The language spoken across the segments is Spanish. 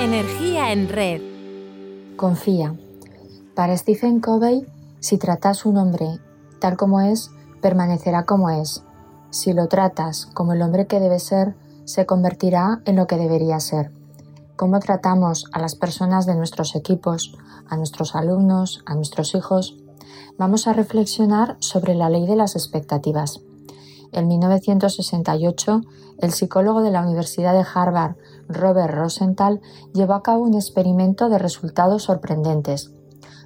Energía en red. Confía. Para Stephen Covey, si tratas un hombre tal como es, permanecerá como es. Si lo tratas como el hombre que debe ser, se convertirá en lo que debería ser. Cómo tratamos a las personas de nuestros equipos, a nuestros alumnos, a nuestros hijos, vamos a reflexionar sobre la ley de las expectativas. En 1968, el psicólogo de la Universidad de Harvard, Robert Rosenthal, llevó a cabo un experimento de resultados sorprendentes.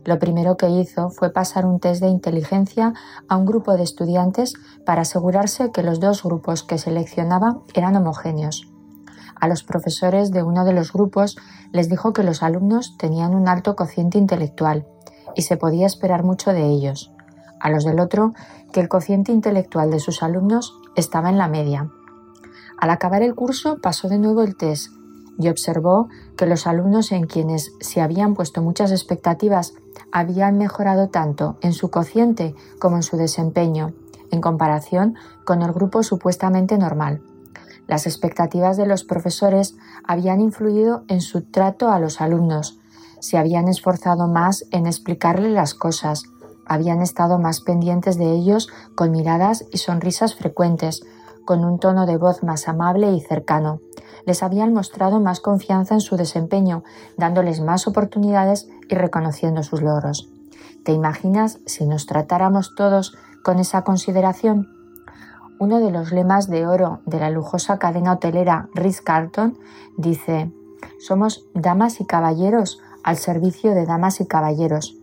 Lo primero que hizo fue pasar un test de inteligencia a un grupo de estudiantes para asegurarse que los dos grupos que seleccionaba eran homogéneos. A los profesores de uno de los grupos les dijo que los alumnos tenían un alto cociente intelectual y se podía esperar mucho de ellos. A los del otro, que el cociente intelectual de sus alumnos estaba en la media. Al acabar el curso pasó de nuevo el test y observó que los alumnos en quienes se habían puesto muchas expectativas habían mejorado tanto en su cociente como en su desempeño, en comparación con el grupo supuestamente normal. Las expectativas de los profesores habían influido en su trato a los alumnos, se habían esforzado más en explicarle las cosas, habían estado más pendientes de ellos con miradas y sonrisas frecuentes, con un tono de voz más amable y cercano. Les habían mostrado más confianza en su desempeño, dándoles más oportunidades y reconociendo sus logros. ¿Te imaginas si nos tratáramos todos con esa consideración? Uno de los lemas de oro de la lujosa cadena hotelera Ritz-Carlton dice: Somos damas y caballeros al servicio de damas y caballeros.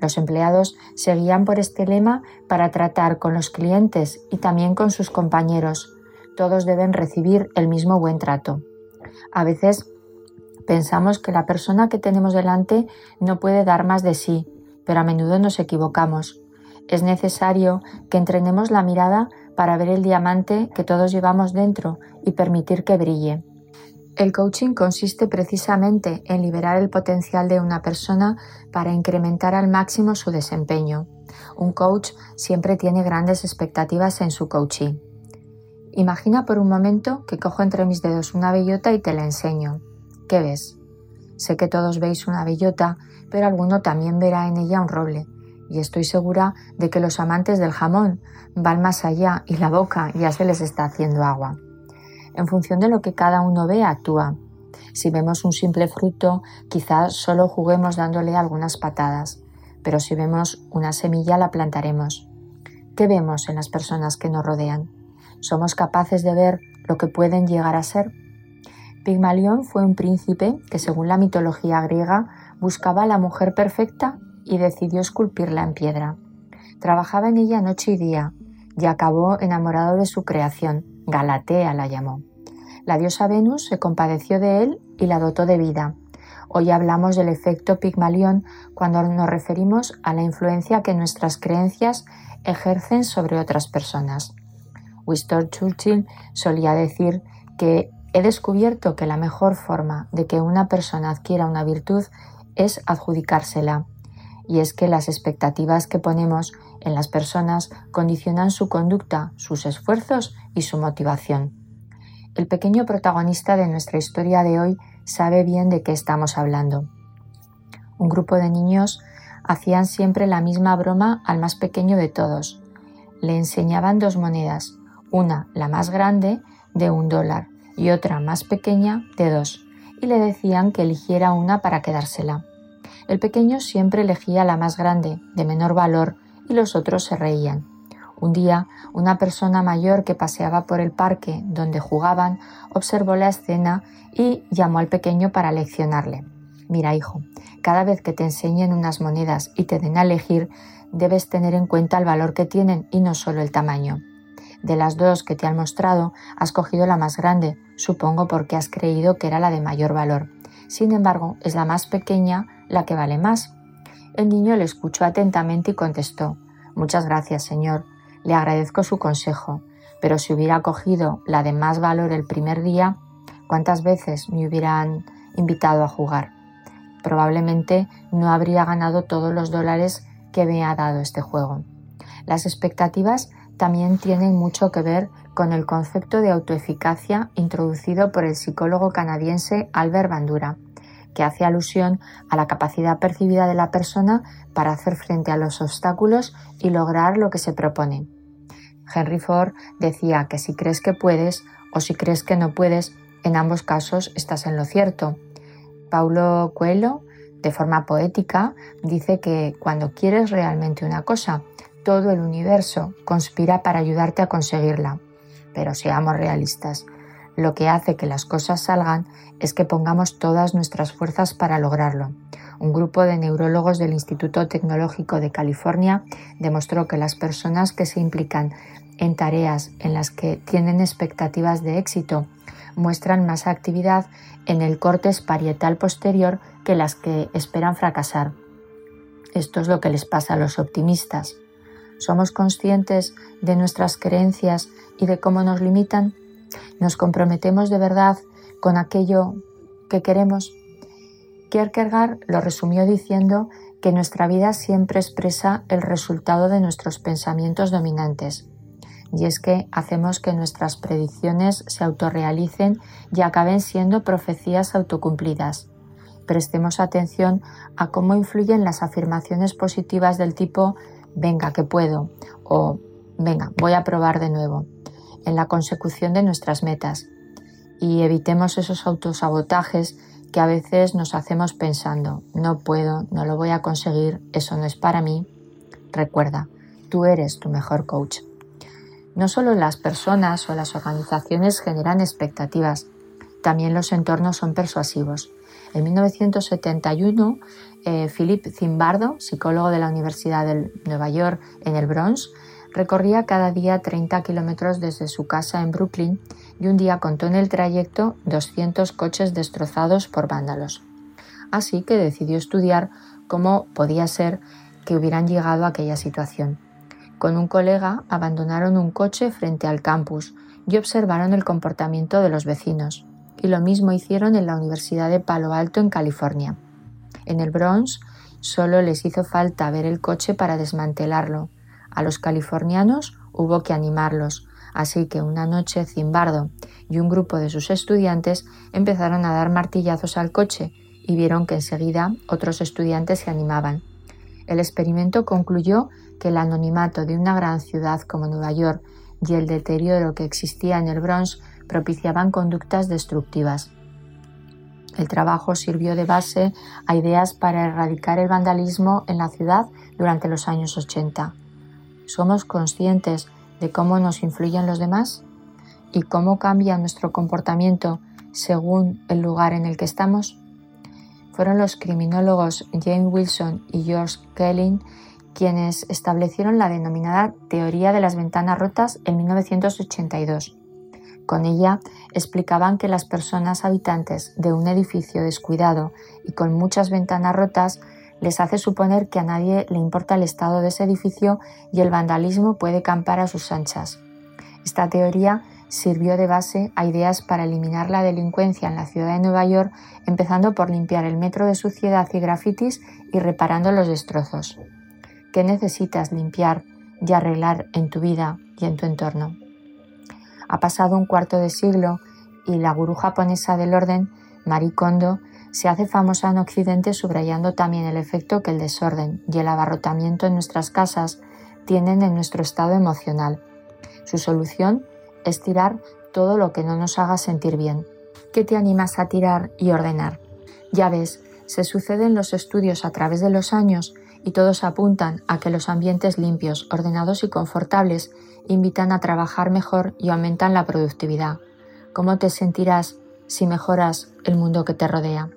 Los empleados seguían por este lema para tratar con los clientes y también con sus compañeros. Todos deben recibir el mismo buen trato. A veces pensamos que la persona que tenemos delante no puede dar más de sí, pero a menudo nos equivocamos. Es necesario que entrenemos la mirada para ver el diamante que todos llevamos dentro y permitir que brille. El coaching consiste precisamente en liberar el potencial de una persona para incrementar al máximo su desempeño. Un coach siempre tiene grandes expectativas en su coaching. Imagina por un momento que cojo entre mis dedos una bellota y te la enseño. ¿Qué ves? Sé que todos veis una bellota, pero alguno también verá en ella un roble. Y estoy segura de que los amantes del jamón van más allá y la boca ya se les está haciendo agua. En función de lo que cada uno ve, actúa. Si vemos un simple fruto, quizás solo juguemos dándole algunas patadas, pero si vemos una semilla la plantaremos. ¿Qué vemos en las personas que nos rodean? ¿Somos capaces de ver lo que pueden llegar a ser? Pigmalión fue un príncipe que, según la mitología griega, buscaba a la mujer perfecta y decidió esculpirla en piedra. Trabajaba en ella noche y día y acabó enamorado de su creación, Galatea la llamó. La diosa Venus se compadeció de él y la dotó de vida. Hoy hablamos del efecto Pigmalión cuando nos referimos a la influencia que nuestras creencias ejercen sobre otras personas. Winston Churchill solía decir que he descubierto que la mejor forma de que una persona adquiera una virtud es adjudicársela. Y es que las expectativas que ponemos en las personas condicionan su conducta, sus esfuerzos y su motivación. El pequeño protagonista de nuestra historia de hoy sabe bien de qué estamos hablando. Un grupo de niños hacían siempre la misma broma al más pequeño de todos. Le enseñaban dos monedas, una, la más grande, de un dólar, y otra más pequeña, de dos, y le decían que eligiera una para quedársela. El pequeño siempre elegía la más grande, de menor valor, y los otros se reían. Un día, una persona mayor que paseaba por el parque donde jugaban observó la escena y llamó al pequeño para leccionarle. Mira, hijo, cada vez que te enseñen unas monedas y te den a elegir, debes tener en cuenta el valor que tienen y no solo el tamaño. De las dos que te han mostrado, has cogido la más grande, supongo porque has creído que era la de mayor valor. Sin embargo, es la más pequeña la que vale más. El niño le escuchó atentamente y contestó Muchas gracias, señor. Le agradezco su consejo, pero si hubiera cogido la de más valor el primer día, ¿cuántas veces me hubieran invitado a jugar? Probablemente no habría ganado todos los dólares que me ha dado este juego. Las expectativas también tienen mucho que ver con el concepto de autoeficacia introducido por el psicólogo canadiense Albert Bandura. Que hace alusión a la capacidad percibida de la persona para hacer frente a los obstáculos y lograr lo que se propone. Henry Ford decía que si crees que puedes o si crees que no puedes, en ambos casos estás en lo cierto. Paulo Coelho, de forma poética, dice que cuando quieres realmente una cosa, todo el universo conspira para ayudarte a conseguirla. Pero seamos realistas, lo que hace que las cosas salgan es que pongamos todas nuestras fuerzas para lograrlo. Un grupo de neurólogos del Instituto Tecnológico de California demostró que las personas que se implican en tareas en las que tienen expectativas de éxito muestran más actividad en el corte parietal posterior que las que esperan fracasar. Esto es lo que les pasa a los optimistas. ¿Somos conscientes de nuestras creencias y de cómo nos limitan? ¿Nos comprometemos de verdad con aquello que queremos? Kierkegaard lo resumió diciendo que nuestra vida siempre expresa el resultado de nuestros pensamientos dominantes. Y es que hacemos que nuestras predicciones se autorrealicen y acaben siendo profecías autocumplidas. Prestemos atención a cómo influyen las afirmaciones positivas del tipo venga que puedo o venga, voy a probar de nuevo en la consecución de nuestras metas y evitemos esos autosabotajes que a veces nos hacemos pensando, no puedo, no lo voy a conseguir, eso no es para mí. Recuerda, tú eres tu mejor coach. No solo las personas o las organizaciones generan expectativas, también los entornos son persuasivos. En 1971, eh, Philip Zimbardo, psicólogo de la Universidad de Nueva York en el Bronx, Recorría cada día 30 kilómetros desde su casa en Brooklyn y un día contó en el trayecto 200 coches destrozados por vándalos. Así que decidió estudiar cómo podía ser que hubieran llegado a aquella situación. Con un colega abandonaron un coche frente al campus y observaron el comportamiento de los vecinos. Y lo mismo hicieron en la Universidad de Palo Alto en California. En el Bronx solo les hizo falta ver el coche para desmantelarlo a los californianos hubo que animarlos, así que una noche Zimbardo y un grupo de sus estudiantes empezaron a dar martillazos al coche y vieron que enseguida otros estudiantes se animaban. El experimento concluyó que el anonimato de una gran ciudad como Nueva York y el deterioro que existía en el Bronx propiciaban conductas destructivas. El trabajo sirvió de base a ideas para erradicar el vandalismo en la ciudad durante los años 80. ¿Somos conscientes de cómo nos influyen los demás y cómo cambia nuestro comportamiento según el lugar en el que estamos? Fueron los criminólogos James Wilson y George Kelly quienes establecieron la denominada teoría de las ventanas rotas en 1982. Con ella explicaban que las personas habitantes de un edificio descuidado y con muchas ventanas rotas les hace suponer que a nadie le importa el estado de ese edificio y el vandalismo puede campar a sus anchas. Esta teoría sirvió de base a ideas para eliminar la delincuencia en la ciudad de Nueva York, empezando por limpiar el metro de suciedad y grafitis y reparando los destrozos. ¿Qué necesitas limpiar y arreglar en tu vida y en tu entorno? Ha pasado un cuarto de siglo y la gurú japonesa del orden, Marie Kondo, se hace famosa en Occidente subrayando también el efecto que el desorden y el abarrotamiento en nuestras casas tienen en nuestro estado emocional. Su solución es tirar todo lo que no nos haga sentir bien. ¿Qué te animas a tirar y ordenar? Ya ves, se suceden los estudios a través de los años y todos apuntan a que los ambientes limpios, ordenados y confortables invitan a trabajar mejor y aumentan la productividad. ¿Cómo te sentirás si mejoras el mundo que te rodea?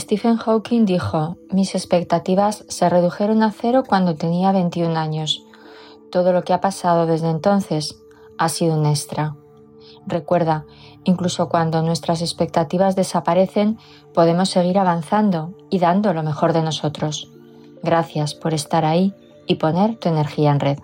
Stephen Hawking dijo, mis expectativas se redujeron a cero cuando tenía 21 años. Todo lo que ha pasado desde entonces ha sido un extra. Recuerda, incluso cuando nuestras expectativas desaparecen, podemos seguir avanzando y dando lo mejor de nosotros. Gracias por estar ahí y poner tu energía en red.